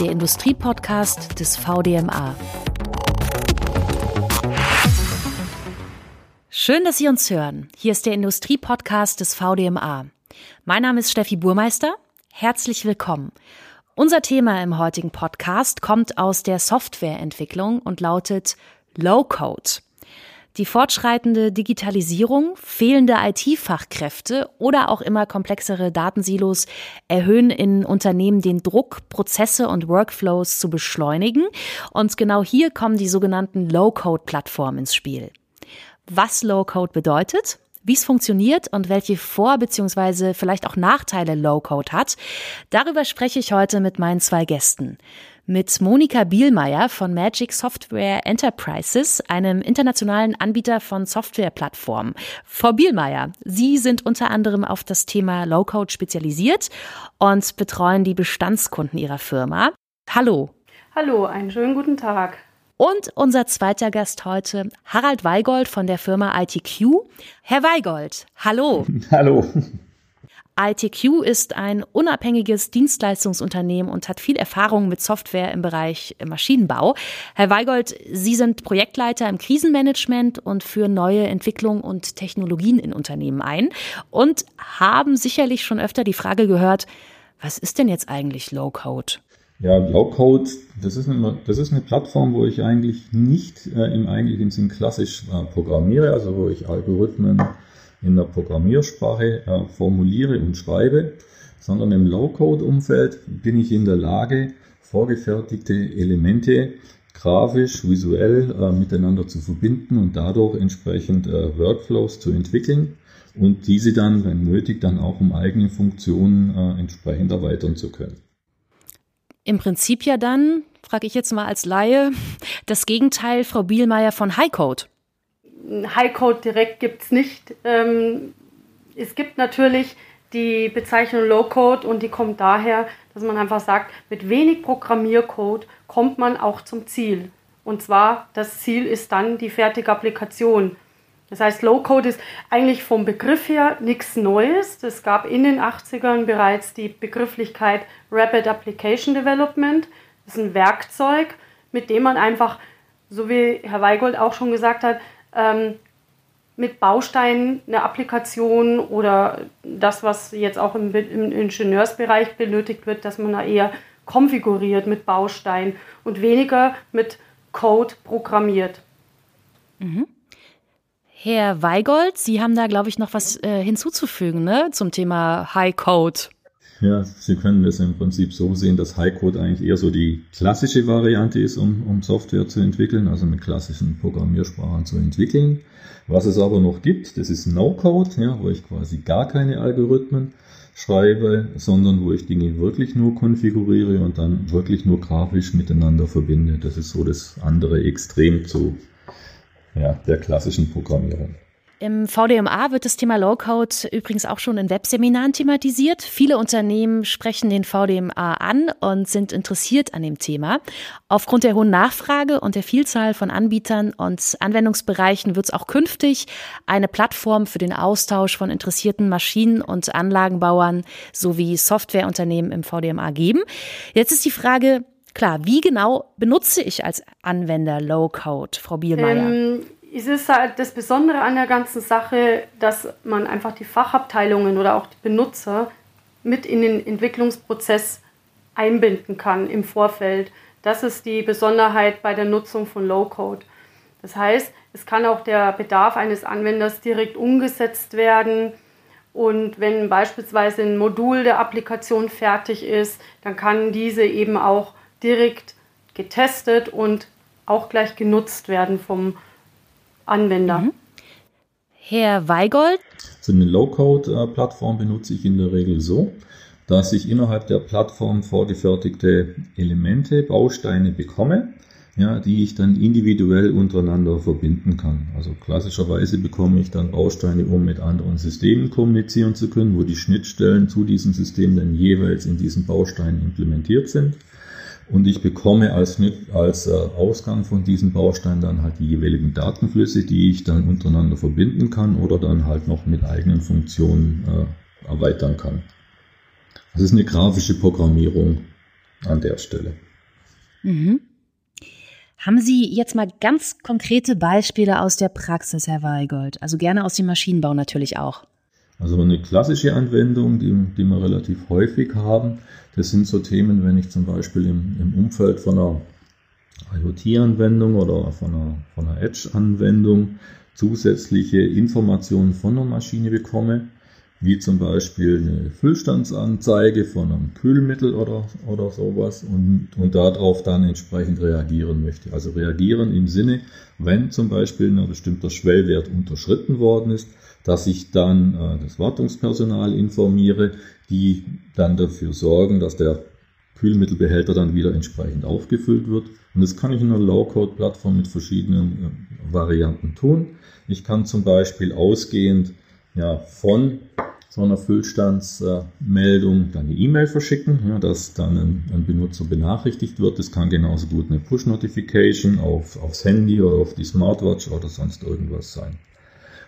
der Industriepodcast des VDMA. Schön, dass Sie uns hören. Hier ist der Industriepodcast des VDMA. Mein Name ist Steffi Burmeister. Herzlich willkommen. Unser Thema im heutigen Podcast kommt aus der Softwareentwicklung und lautet Low Code. Die fortschreitende Digitalisierung, fehlende IT-Fachkräfte oder auch immer komplexere Datensilos erhöhen in Unternehmen den Druck, Prozesse und Workflows zu beschleunigen. Und genau hier kommen die sogenannten Low-Code-Plattformen ins Spiel. Was Low-Code bedeutet, wie es funktioniert und welche Vor- bzw. vielleicht auch Nachteile Low-Code hat, darüber spreche ich heute mit meinen zwei Gästen mit Monika Bielmeier von Magic Software Enterprises, einem internationalen Anbieter von Softwareplattformen. Frau Bielmeier, Sie sind unter anderem auf das Thema Low-Code spezialisiert und betreuen die Bestandskunden Ihrer Firma. Hallo. Hallo, einen schönen guten Tag. Und unser zweiter Gast heute, Harald Weigold von der Firma ITQ. Herr Weigold, hallo. Hallo. ITQ ist ein unabhängiges Dienstleistungsunternehmen und hat viel Erfahrung mit Software im Bereich Maschinenbau. Herr Weigold, Sie sind Projektleiter im Krisenmanagement und führen neue Entwicklungen und Technologien in Unternehmen ein und haben sicherlich schon öfter die Frage gehört, was ist denn jetzt eigentlich Low-Code? Ja, Low-Code, das das ist eine Plattform, wo ich eigentlich nicht äh, im eigentlichen Sinn klassisch äh, programmiere, also wo ich Algorithmen in der Programmiersprache äh, formuliere und schreibe, sondern im Low-Code-Umfeld bin ich in der Lage, vorgefertigte Elemente grafisch, visuell äh, miteinander zu verbinden und dadurch entsprechend äh, Workflows zu entwickeln und diese dann, wenn nötig, dann auch um eigene Funktionen äh, entsprechend erweitern zu können. Im Prinzip ja dann, frage ich jetzt mal als Laie, das Gegenteil, Frau Bielmeier, von Highcode. Highcode direkt gibt es nicht. Ähm, es gibt natürlich die Bezeichnung Low-Code und die kommt daher, dass man einfach sagt, mit wenig Programmiercode kommt man auch zum Ziel. Und zwar, das Ziel ist dann die fertige Applikation. Das heißt, Low-Code ist eigentlich vom Begriff her nichts Neues. Es gab in den 80ern bereits die Begrifflichkeit Rapid Application Development. Das ist ein Werkzeug, mit dem man einfach, so wie Herr Weigold auch schon gesagt hat, ähm, mit Bausteinen eine Applikation oder das, was jetzt auch im, im Ingenieursbereich benötigt wird, dass man da eher konfiguriert mit Bausteinen und weniger mit Code programmiert. Mhm. Herr Weigold, Sie haben da, glaube ich, noch was äh, hinzuzufügen ne, zum Thema High Code. Ja, Sie können es im Prinzip so sehen, dass Highcode eigentlich eher so die klassische Variante ist, um, um Software zu entwickeln, also mit klassischen Programmiersprachen zu entwickeln. Was es aber noch gibt, das ist No-Code, ja, wo ich quasi gar keine Algorithmen schreibe, sondern wo ich Dinge wirklich nur konfiguriere und dann wirklich nur grafisch miteinander verbinde. Das ist so das andere Extrem zu ja, der klassischen Programmierung. Im VDMA wird das Thema Low-Code übrigens auch schon in Webseminaren thematisiert. Viele Unternehmen sprechen den VDMA an und sind interessiert an dem Thema. Aufgrund der hohen Nachfrage und der Vielzahl von Anbietern und Anwendungsbereichen wird es auch künftig eine Plattform für den Austausch von interessierten Maschinen- und Anlagenbauern sowie Softwareunternehmen im VDMA geben. Jetzt ist die Frage, klar, wie genau benutze ich als Anwender Low-Code, Frau Bielmeier? Ähm es ist halt das Besondere an der ganzen Sache, dass man einfach die Fachabteilungen oder auch die Benutzer mit in den Entwicklungsprozess einbinden kann im Vorfeld. Das ist die Besonderheit bei der Nutzung von Low-Code. Das heißt, es kann auch der Bedarf eines Anwenders direkt umgesetzt werden. Und wenn beispielsweise ein Modul der Applikation fertig ist, dann kann diese eben auch direkt getestet und auch gleich genutzt werden vom Anwender. Mhm. Herr Weigold? So eine Low-Code-Plattform benutze ich in der Regel so, dass ich innerhalb der Plattform vorgefertigte Elemente, Bausteine bekomme, ja, die ich dann individuell untereinander verbinden kann. Also klassischerweise bekomme ich dann Bausteine, um mit anderen Systemen kommunizieren zu können, wo die Schnittstellen zu diesem System dann jeweils in diesen Bausteinen implementiert sind. Und ich bekomme als, als äh, Ausgang von diesem Baustein dann halt die jeweiligen Datenflüsse, die ich dann untereinander verbinden kann oder dann halt noch mit eigenen Funktionen äh, erweitern kann. Das ist eine grafische Programmierung an der Stelle. Mhm. Haben Sie jetzt mal ganz konkrete Beispiele aus der Praxis, Herr Weigold? Also gerne aus dem Maschinenbau natürlich auch. Also eine klassische Anwendung, die, die wir relativ häufig haben, das sind so Themen, wenn ich zum Beispiel im, im Umfeld von einer IoT-Anwendung oder von einer, von einer Edge-Anwendung zusätzliche Informationen von der Maschine bekomme, wie zum Beispiel eine Füllstandsanzeige von einem Kühlmittel oder, oder sowas und, und darauf dann entsprechend reagieren möchte. Also reagieren im Sinne, wenn zum Beispiel ein bestimmter Schwellwert unterschritten worden ist, dass ich dann äh, das Wartungspersonal informiere, die dann dafür sorgen, dass der Kühlmittelbehälter dann wieder entsprechend aufgefüllt wird. Und das kann ich in einer Low-Code-Plattform mit verschiedenen äh, Varianten tun. Ich kann zum Beispiel ausgehend ja, von so einer Füllstandsmeldung dann eine E-Mail verschicken, ja, dass dann ein, ein, Benutzer benachrichtigt wird. Das kann genauso gut eine Push-Notification auf, aufs Handy oder auf die Smartwatch oder sonst irgendwas sein.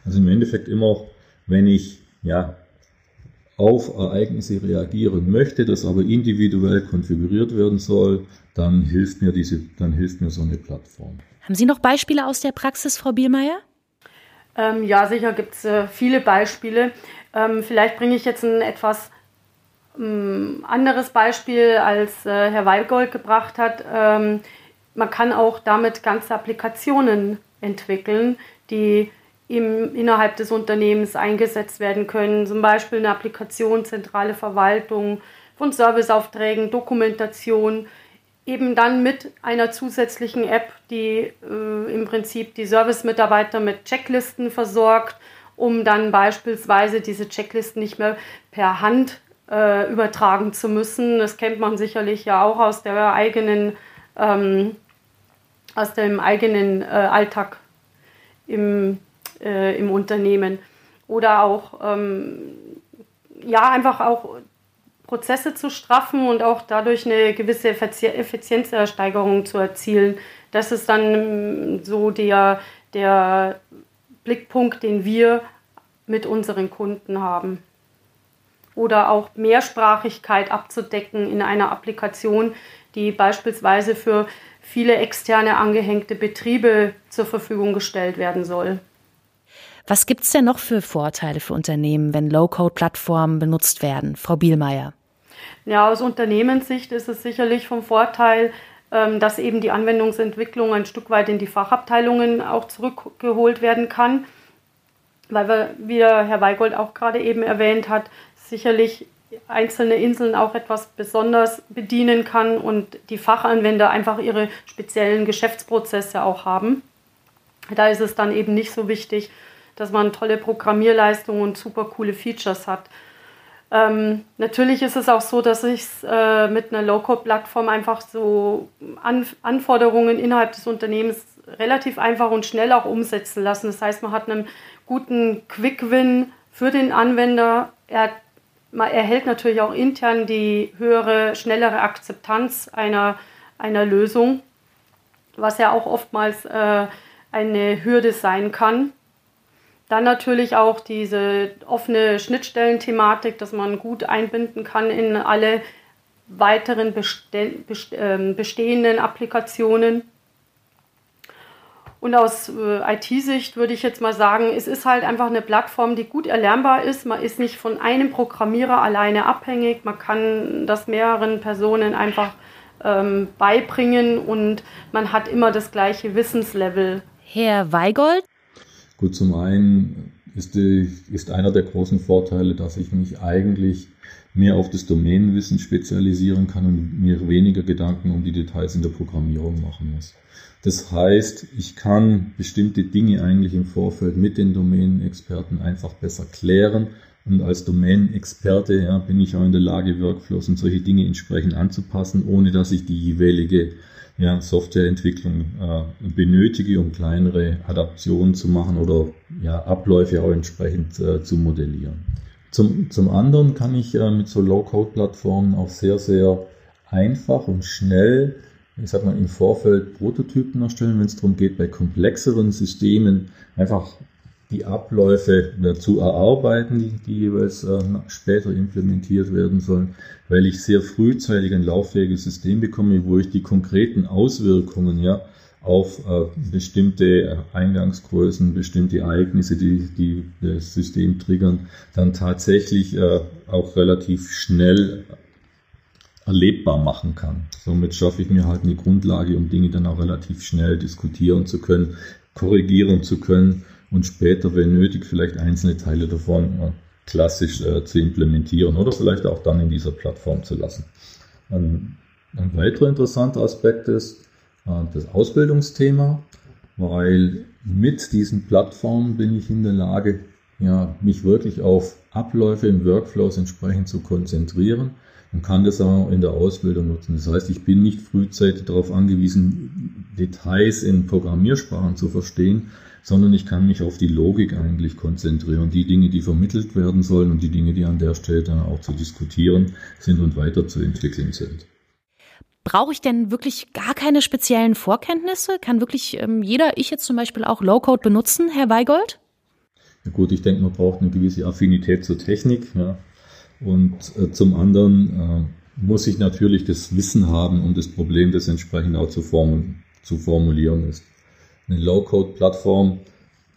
Also im Endeffekt immer, wenn ich ja, auf Ereignisse reagieren möchte, das aber individuell konfiguriert werden soll, dann hilft mir diese, dann hilft mir so eine Plattform. Haben Sie noch Beispiele aus der Praxis, Frau Bielmeier? Ähm, ja, sicher gibt es äh, viele Beispiele. Ähm, vielleicht bringe ich jetzt ein etwas ähm, anderes Beispiel, als äh, Herr Weilgold gebracht hat. Ähm, man kann auch damit ganze Applikationen entwickeln, die im, innerhalb des Unternehmens eingesetzt werden können. Zum Beispiel eine Applikation, zentrale Verwaltung von Serviceaufträgen, Dokumentation, eben dann mit einer zusätzlichen App, die äh, im Prinzip die Service-Mitarbeiter mit Checklisten versorgt, um dann beispielsweise diese Checklisten nicht mehr per Hand äh, übertragen zu müssen. Das kennt man sicherlich ja auch aus der eigenen, ähm, aus dem eigenen äh, Alltag im, äh, im Unternehmen. Oder auch ähm, ja, einfach auch Prozesse zu straffen und auch dadurch eine gewisse Effizienzsteigerung zu erzielen. Das ist dann ähm, so der, der Blickpunkt, den wir mit unseren Kunden haben. Oder auch Mehrsprachigkeit abzudecken in einer Applikation, die beispielsweise für viele externe angehängte Betriebe zur Verfügung gestellt werden soll. Was gibt es denn noch für Vorteile für Unternehmen, wenn Low-Code-Plattformen benutzt werden, Frau Bielmeier? Ja, aus Unternehmenssicht ist es sicherlich vom Vorteil, ähm, dass eben die Anwendungsentwicklung ein Stück weit in die Fachabteilungen auch zurückgeholt werden kann, weil wir, wie Herr Weigold auch gerade eben erwähnt hat, sicherlich einzelne Inseln auch etwas besonders bedienen kann und die Fachanwender einfach ihre speziellen Geschäftsprozesse auch haben. Da ist es dann eben nicht so wichtig, dass man tolle Programmierleistungen und super coole Features hat. Ähm, natürlich ist es auch so, dass sich äh, mit einer Low-Code-Plattform einfach so An Anforderungen innerhalb des Unternehmens relativ einfach und schnell auch umsetzen lassen. Das heißt, man hat einen guten Quick-Win für den Anwender. Er, man erhält natürlich auch intern die höhere, schnellere Akzeptanz einer, einer Lösung, was ja auch oftmals äh, eine Hürde sein kann. Dann natürlich auch diese offene Schnittstellenthematik, dass man gut einbinden kann in alle weiteren ähm, bestehenden Applikationen. Und aus äh, IT-Sicht würde ich jetzt mal sagen, es ist halt einfach eine Plattform, die gut erlernbar ist. Man ist nicht von einem Programmierer alleine abhängig. Man kann das mehreren Personen einfach ähm, beibringen und man hat immer das gleiche Wissenslevel. Herr Weigold, Gut, zum einen ist, die, ist einer der großen Vorteile, dass ich mich eigentlich mehr auf das Domänenwissen spezialisieren kann und mir weniger Gedanken um die Details in der Programmierung machen muss. Das heißt, ich kann bestimmte Dinge eigentlich im Vorfeld mit den Domänenexperten einfach besser klären und als Domänenexperte ja, bin ich auch in der Lage, Workflows und solche Dinge entsprechend anzupassen, ohne dass ich die jeweilige ja, Softwareentwicklung äh, benötige, um kleinere Adaptionen zu machen oder ja, Abläufe auch entsprechend äh, zu modellieren. Zum, zum anderen kann ich äh, mit so Low-Code-Plattformen auch sehr, sehr einfach und schnell, ich sag mal, im Vorfeld Prototypen erstellen, wenn es darum geht, bei komplexeren Systemen einfach die Abläufe zu erarbeiten, die, die jeweils äh, später implementiert werden sollen, weil ich sehr frühzeitig ein lauffähiges System bekomme, wo ich die konkreten Auswirkungen ja auf äh, bestimmte Eingangsgrößen, bestimmte Ereignisse, die, die das System triggern, dann tatsächlich äh, auch relativ schnell erlebbar machen kann. Somit schaffe ich mir halt eine Grundlage, um Dinge dann auch relativ schnell diskutieren zu können, korrigieren zu können und später, wenn nötig, vielleicht einzelne Teile davon äh, klassisch äh, zu implementieren oder vielleicht auch dann in dieser Plattform zu lassen. Ein, ein weiterer interessanter Aspekt ist äh, das Ausbildungsthema, weil mit diesen Plattformen bin ich in der Lage, ja, mich wirklich auf Abläufe in Workflows entsprechend zu konzentrieren und kann das auch in der Ausbildung nutzen. Das heißt, ich bin nicht frühzeitig darauf angewiesen, Details in Programmiersprachen zu verstehen, sondern ich kann mich auf die Logik eigentlich konzentrieren. Die Dinge, die vermittelt werden sollen und die Dinge, die an der Stelle dann auch zu diskutieren sind und weiterzuentwickeln sind. Brauche ich denn wirklich gar keine speziellen Vorkenntnisse? Kann wirklich ähm, jeder, ich jetzt zum Beispiel auch Low-Code benutzen, Herr Weigold? Ja gut, ich denke, man braucht eine gewisse Affinität zur Technik. Ja. Und äh, zum anderen äh, muss ich natürlich das Wissen haben, um das Problem, das entsprechend auch zu, form zu formulieren ist. Eine Low-Code-Plattform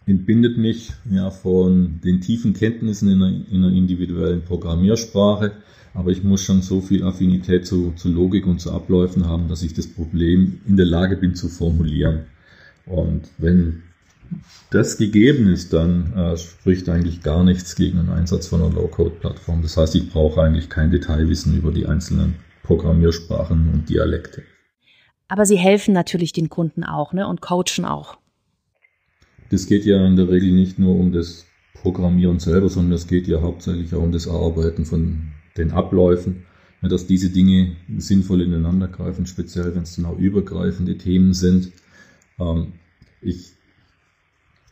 entbindet mich ja von den tiefen Kenntnissen in einer, in einer, individuellen Programmiersprache, aber ich muss schon so viel Affinität zu, zu Logik und zu Abläufen haben, dass ich das Problem in der Lage bin zu formulieren. Und wenn das gegeben ist, dann äh, spricht eigentlich gar nichts gegen den Einsatz von einer Low-Code-Plattform. Das heißt, ich brauche eigentlich kein Detailwissen über die einzelnen Programmiersprachen und Dialekte. Aber sie helfen natürlich den Kunden auch ne? und coachen auch. Das geht ja in der Regel nicht nur um das Programmieren selber, sondern es geht ja hauptsächlich auch um das Erarbeiten von den Abläufen, ja, dass diese Dinge sinnvoll ineinander greifen, speziell wenn es dann auch übergreifende Themen sind. Ähm, ich,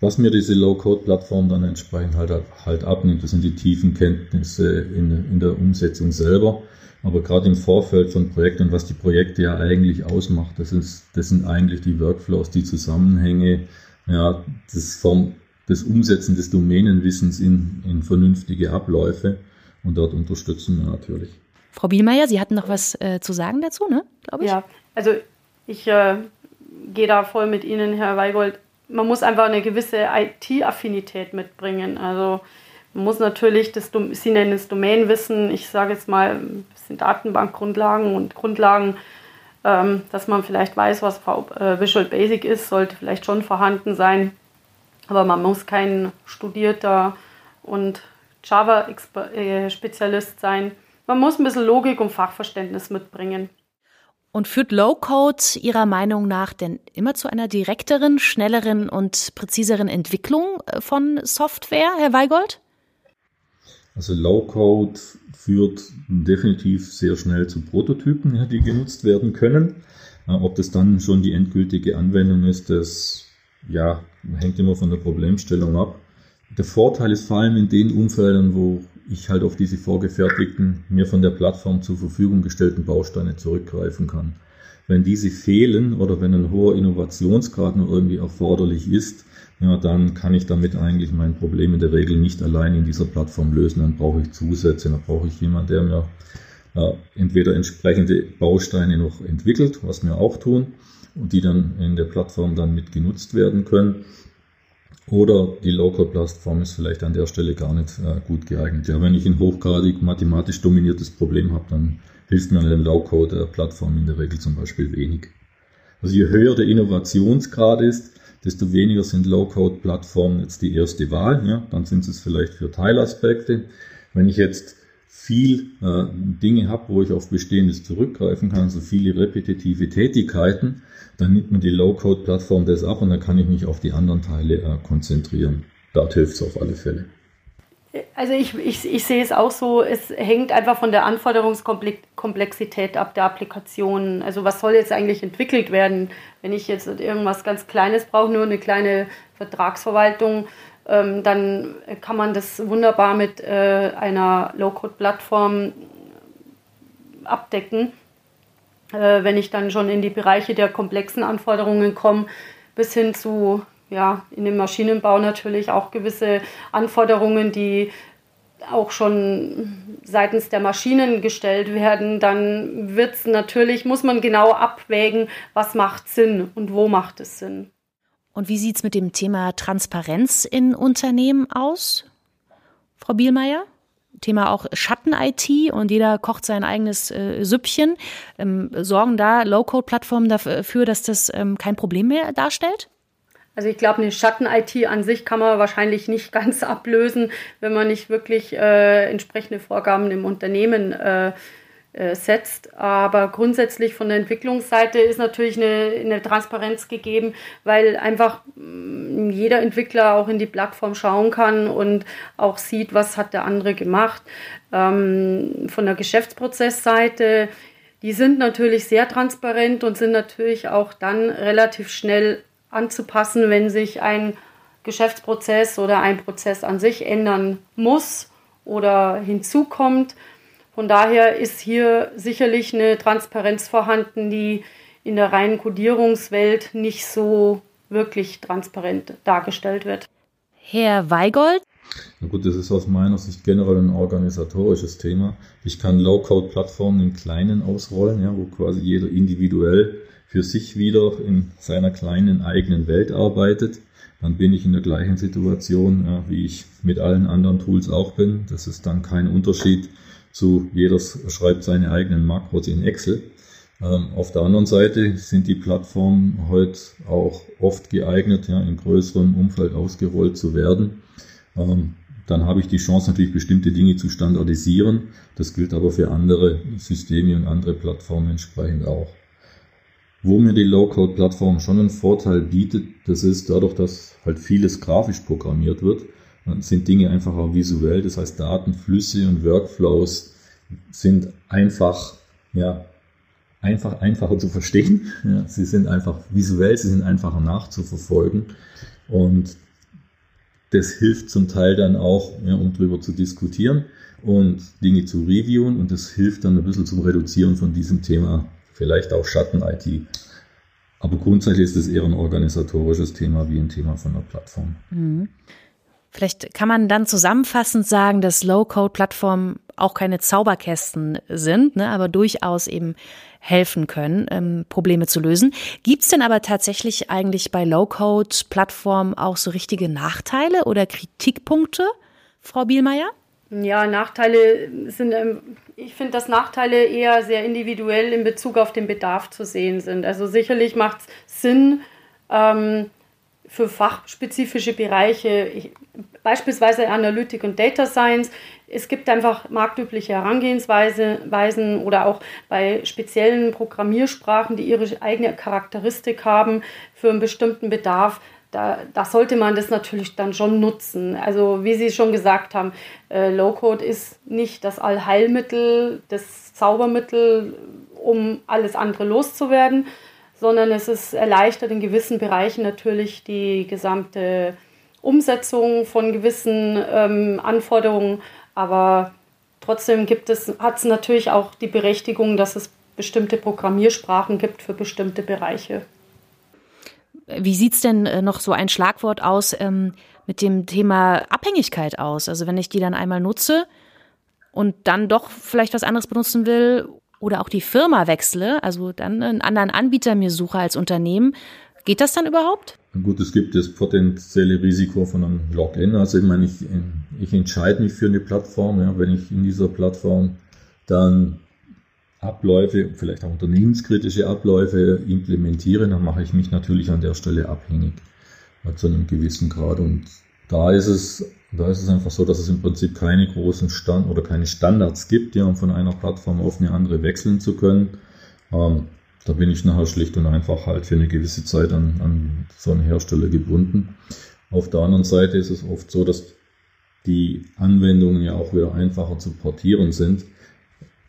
was mir diese Low-Code-Plattform dann entsprechend halt, halt abnimmt, das sind die tiefen Kenntnisse in, in der Umsetzung selber. Aber gerade im Vorfeld von Projekten, was die Projekte ja eigentlich ausmacht, das, ist, das sind eigentlich die Workflows, die Zusammenhänge, ja, das, Form, das Umsetzen des Domänenwissens in, in vernünftige Abläufe. Und dort unterstützen wir natürlich. Frau Bielmeier, Sie hatten noch was äh, zu sagen dazu, ne? Glaube ich. Ja, also ich äh, gehe da voll mit Ihnen, Herr Weigold. Man muss einfach eine gewisse IT-Affinität mitbringen. Also man muss natürlich das, Sie nennen es Domänenwissen, ich sage jetzt mal bisschen Datenbankgrundlagen und Grundlagen, ähm, dass man vielleicht weiß, was äh, Visual Basic ist, sollte vielleicht schon vorhanden sein. Aber man muss kein studierter und Java-Spezialist sein. Man muss ein bisschen Logik und Fachverständnis mitbringen. Und führt Low-Code Ihrer Meinung nach denn immer zu einer direkteren, schnelleren und präziseren Entwicklung äh, von Software, Herr Weigold? Also Low-Code führt definitiv sehr schnell zu Prototypen, die genutzt werden können. Äh, ob das dann schon die endgültige Anwendung ist, das ja, hängt immer von der Problemstellung ab. Der Vorteil ist vor allem in den Umfeldern, wo ich halt auf diese vorgefertigten, mir von der Plattform zur Verfügung gestellten Bausteine zurückgreifen kann. Wenn diese fehlen oder wenn ein hoher Innovationsgrad nur irgendwie erforderlich ist, ja, dann kann ich damit eigentlich mein Problem in der Regel nicht allein in dieser Plattform lösen. Dann brauche ich Zusätze, dann brauche ich jemanden, der mir äh, entweder entsprechende Bausteine noch entwickelt, was wir auch tun, und die dann in der Plattform dann mit genutzt werden können oder die Low-Code-Plattform ist vielleicht an der Stelle gar nicht äh, gut geeignet. Ja, wenn ich ein hochgradig mathematisch dominiertes Problem habe, dann hilft mir eine Low-Code-Plattform in der Regel zum Beispiel wenig. Also je höher der Innovationsgrad ist, desto weniger sind Low-Code-Plattformen jetzt die erste Wahl. Ja, dann sind es vielleicht für Teilaspekte. Wenn ich jetzt viel äh, Dinge habe, wo ich auf Bestehendes zurückgreifen kann, so viele repetitive Tätigkeiten, dann nimmt mir die Low-Code-Plattform das ab und dann kann ich mich auf die anderen Teile äh, konzentrieren. Dort hilft es auf alle Fälle. Also ich, ich, ich sehe es auch so, es hängt einfach von der Anforderungskomplexität ab der Applikation. Also was soll jetzt eigentlich entwickelt werden? Wenn ich jetzt irgendwas ganz Kleines brauche, nur eine kleine Vertragsverwaltung, ähm, dann kann man das wunderbar mit äh, einer Low-Code-Plattform abdecken. Äh, wenn ich dann schon in die Bereiche der komplexen Anforderungen komme, bis hin zu ja, in dem Maschinenbau natürlich auch gewisse Anforderungen, die auch schon seitens der Maschinen gestellt werden, dann wird es natürlich, muss man genau abwägen, was macht Sinn und wo macht es Sinn. Und wie sieht es mit dem Thema Transparenz in Unternehmen aus, Frau Bielmeier? Thema auch Schatten-IT und jeder kocht sein eigenes äh, Süppchen. Ähm, sorgen da Low-Code-Plattformen dafür, dass das ähm, kein Problem mehr darstellt? Also ich glaube, eine Schatten-IT an sich kann man wahrscheinlich nicht ganz ablösen, wenn man nicht wirklich äh, entsprechende Vorgaben im Unternehmen äh, äh, setzt. Aber grundsätzlich von der Entwicklungsseite ist natürlich eine, eine Transparenz gegeben, weil einfach mh, mm, jeder Entwickler auch in die Plattform schauen kann und auch sieht, was hat der andere gemacht. Ähm, von der Geschäftsprozessseite die sind natürlich sehr transparent und sind natürlich auch dann relativ schnell anzupassen, wenn sich ein Geschäftsprozess oder ein Prozess an sich ändern muss oder hinzukommt. Von daher ist hier sicherlich eine Transparenz vorhanden, die in der reinen Codierungswelt nicht so wirklich transparent dargestellt wird. Herr Weigold? Na gut, das ist aus meiner Sicht generell ein organisatorisches Thema. Ich kann Low-Code-Plattformen im Kleinen ausrollen, ja, wo quasi jeder individuell für sich wieder in seiner kleinen eigenen Welt arbeitet, dann bin ich in der gleichen Situation, ja, wie ich mit allen anderen Tools auch bin. Das ist dann kein Unterschied zu jeder schreibt seine eigenen Makros in Excel. Ähm, auf der anderen Seite sind die Plattformen heute auch oft geeignet, ja, in größerem Umfeld ausgerollt zu werden. Ähm, dann habe ich die Chance natürlich bestimmte Dinge zu standardisieren. Das gilt aber für andere Systeme und andere Plattformen entsprechend auch. Wo mir die Low-Code-Plattform schon einen Vorteil bietet, das ist dadurch, dass halt vieles grafisch programmiert wird, sind Dinge einfach auch visuell. Das heißt, Datenflüsse und Workflows sind einfach, ja, einfach einfacher zu verstehen. Ja, sie sind einfach visuell, sie sind einfacher nachzuverfolgen. Und das hilft zum Teil dann auch, ja, um drüber zu diskutieren und Dinge zu reviewen. Und das hilft dann ein bisschen zum Reduzieren von diesem Thema vielleicht auch Schatten-IT. Aber grundsätzlich ist es eher ein organisatorisches Thema wie ein Thema von der Plattform. Mhm. Vielleicht kann man dann zusammenfassend sagen, dass Low-Code-Plattformen auch keine Zauberkästen sind, ne, aber durchaus eben helfen können, ähm, Probleme zu lösen. Gibt's denn aber tatsächlich eigentlich bei Low-Code-Plattformen auch so richtige Nachteile oder Kritikpunkte, Frau Bielmeier? Ja, Nachteile sind, ähm, ich finde, dass Nachteile eher sehr individuell in Bezug auf den Bedarf zu sehen sind. Also sicherlich macht es Sinn, ähm, für fachspezifische Bereiche, ich, beispielsweise Analytik und Data Science. Es gibt einfach marktübliche Herangehensweisen oder auch bei speziellen Programmiersprachen, die ihre eigene Charakteristik haben für einen bestimmten Bedarf, da, da, sollte man das natürlich dann schon nutzen. Also wie Sie schon gesagt haben, äh, Low-Code ist nicht das Allheilmittel, das Zaubermittel, um alles andere loszuwerden, sondern es ist erleichtert in gewissen Bereichen natürlich die gesamte Umsetzung von gewissen ähm, Anforderungen. Aber trotzdem gibt es, hat es natürlich auch die Berechtigung, dass es bestimmte Programmiersprachen gibt für bestimmte Bereiche. Wie sieht es denn äh, noch so ein Schlagwort aus ähm, mit dem Thema Abhängigkeit aus? Also wenn ich die dann einmal nutze und dann doch vielleicht was anderes benutzen will oder auch die Firma wechsle, also dann einen anderen Anbieter mir suche als Unternehmen, geht das dann überhaupt? Gut, es gibt das potenzielle Risiko von einem Login. Also ich meine, ich, ich entscheide mich für eine Plattform. Ja, wenn ich in dieser Plattform dann Abläufe, vielleicht auch unternehmenskritische Abläufe implementiere, dann mache ich mich natürlich an der Stelle abhängig zu einem gewissen Grad. Und da ist es, da ist es einfach so, dass es im Prinzip keine großen Stand oder keine Standards gibt, ja, um von einer Plattform auf eine andere wechseln zu können. Ähm, da bin ich nachher schlicht und einfach halt für eine gewisse Zeit an, an so einen Hersteller gebunden. Auf der anderen Seite ist es oft so, dass die Anwendungen ja auch wieder einfacher zu portieren sind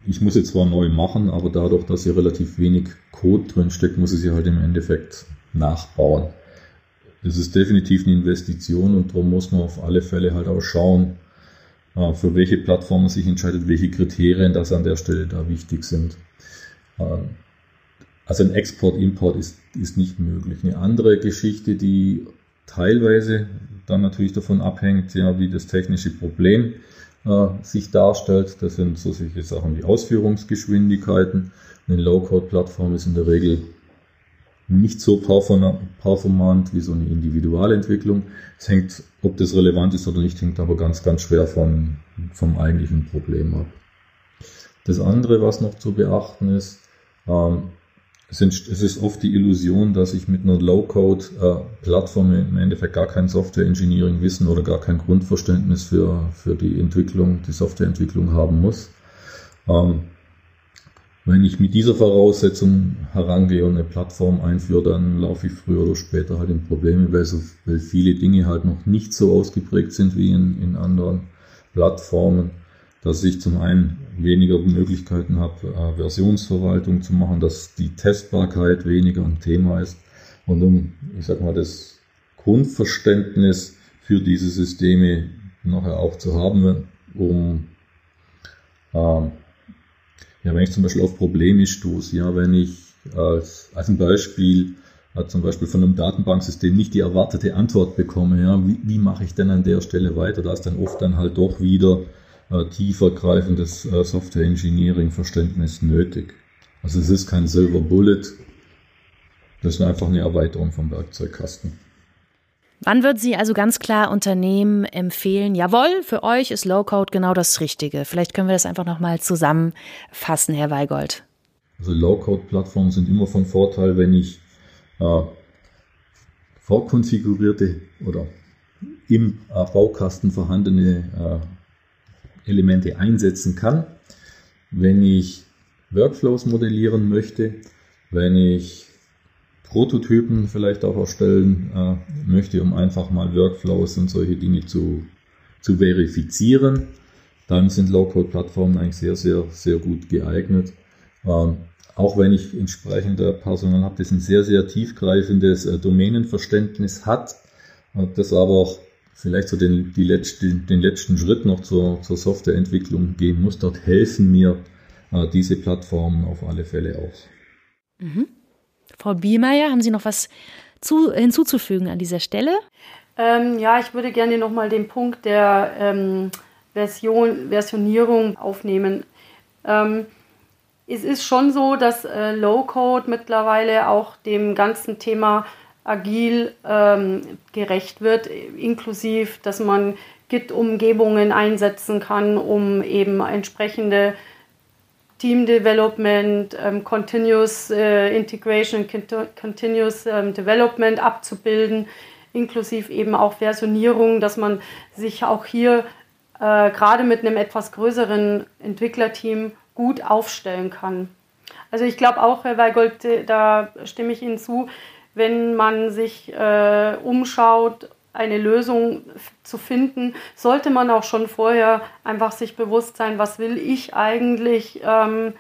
ich muss sie zwar neu machen, aber dadurch, dass hier relativ wenig Code drin steckt, muss ich sie halt im Endeffekt nachbauen. Das ist definitiv eine Investition und darum muss man auf alle Fälle halt auch schauen, äh, für welche Plattform man sich entscheidet, welche Kriterien das an der Stelle da wichtig sind. Ähm, also ein Export-Import ist, ist nicht möglich. Eine andere Geschichte, die teilweise dann natürlich davon abhängt, ja, wie das technische Problem äh, sich darstellt. Das sind so solche Sachen wie Ausführungsgeschwindigkeiten. Eine Low-Code-Plattform ist in der Regel nicht so performant wie so eine Individualentwicklung. Es hängt, ob das relevant ist oder nicht, hängt aber ganz, ganz schwer vom, vom eigentlichen Problem ab. Das andere, was noch zu beachten ist, ähm, es, ist oft die Illusion, dass ich mit einer Low-Code-Plattform äh, im Endeffekt gar kein Software-Engineering-Wissen oder gar kein Grundverständnis für, für die Entwicklung, die Softwareentwicklung haben muss. Ähm, wenn ich mit dieser Voraussetzung herangehe und eine Plattform einführe, dann laufe ich früher oder später halt in Probleme, weil, so, weil viele Dinge halt noch nicht so ausgeprägt sind wie in, in anderen Plattformen, dass ich zum einen weniger Möglichkeiten habe, äh, Versionsverwaltung zu machen, dass die Testbarkeit weniger ein Thema ist und um, ich sag mal, das Grundverständnis für diese Systeme nachher auch zu haben, um äh, ja, wenn ich zum Beispiel auf Probleme stoße, ja, wenn ich als, als ein Beispiel äh, zum Beispiel von einem Datenbanksystem nicht die erwartete Antwort bekomme, ja, wie, wie mache ich denn an der Stelle weiter? Da ist dann oft dann halt doch wieder äh, tiefergreifendes äh, Software Engineering Verständnis nötig. Also es ist kein Silver Bullet, das ist einfach eine Erweiterung vom Werkzeugkasten. Wann würden Sie also ganz klar Unternehmen empfehlen, jawohl, für euch ist Low-Code genau das Richtige? Vielleicht können wir das einfach nochmal zusammenfassen, Herr Weigold. Also Low-Code-Plattformen sind immer von Vorteil, wenn ich äh, vorkonfigurierte oder im äh, Baukasten vorhandene äh, Elemente einsetzen kann. Wenn ich Workflows modellieren möchte, wenn ich Prototypen vielleicht auch erstellen äh, möchte, um einfach mal Workflows und solche Dinge zu, zu verifizieren, dann sind Low-Code-Plattformen eigentlich sehr, sehr, sehr gut geeignet. Ähm, auch wenn ich entsprechend Personal habe, das ein sehr, sehr tiefgreifendes äh, Domänenverständnis hat, äh, das aber auch vielleicht so den, die letzte, den letzten Schritt noch zur, zur Softwareentwicklung gehen muss. Dort helfen mir äh, diese Plattformen auf alle Fälle auch. Mhm. Frau Bielmeier, haben Sie noch was zu, hinzuzufügen an dieser Stelle? Ähm, ja, ich würde gerne nochmal den Punkt der ähm, Version, Versionierung aufnehmen. Ähm, es ist schon so, dass äh, Low-Code mittlerweile auch dem ganzen Thema agil ähm, gerecht wird, inklusive, dass man Git-Umgebungen einsetzen kann, um eben entsprechende Team Development, ähm, Continuous äh, Integration, Continuous ähm, Development abzubilden, inklusive eben auch Versionierung, dass man sich auch hier äh, gerade mit einem etwas größeren Entwicklerteam gut aufstellen kann. Also ich glaube auch, Herr Weigold, da stimme ich Ihnen zu, wenn man sich äh, umschaut eine Lösung zu finden, sollte man auch schon vorher einfach sich bewusst sein, was will ich eigentlich ähm,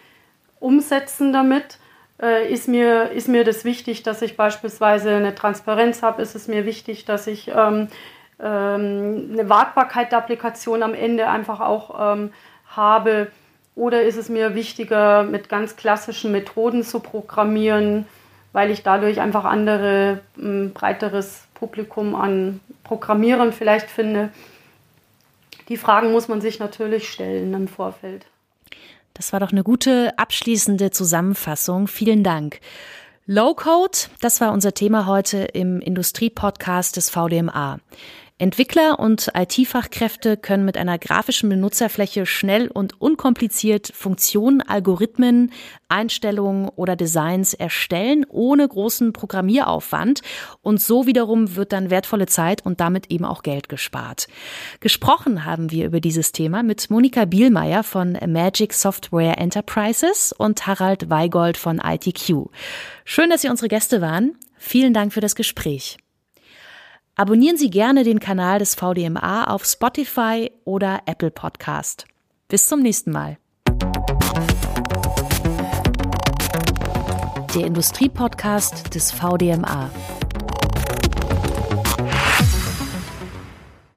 umsetzen damit. Äh, ist, mir, ist mir das wichtig, dass ich beispielsweise eine Transparenz habe? Ist es mir wichtig, dass ich ähm, ähm, eine Wartbarkeit der Applikation am Ende einfach auch ähm, habe? Oder ist es mir wichtiger, mit ganz klassischen Methoden zu programmieren, weil ich dadurch einfach andere, ein breiteres Publikum an Programmierern vielleicht finde. Die Fragen muss man sich natürlich stellen im Vorfeld. Das war doch eine gute abschließende Zusammenfassung. Vielen Dank. Low Code, das war unser Thema heute im Industriepodcast des VDMA. Entwickler und IT-Fachkräfte können mit einer grafischen Benutzerfläche schnell und unkompliziert Funktionen, Algorithmen, Einstellungen oder Designs erstellen, ohne großen Programmieraufwand. Und so wiederum wird dann wertvolle Zeit und damit eben auch Geld gespart. Gesprochen haben wir über dieses Thema mit Monika Bielmeier von Magic Software Enterprises und Harald Weigold von ITQ. Schön, dass Sie unsere Gäste waren. Vielen Dank für das Gespräch. Abonnieren Sie gerne den Kanal des VDMA auf Spotify oder Apple Podcast. Bis zum nächsten Mal. Der Industriepodcast des VDMA.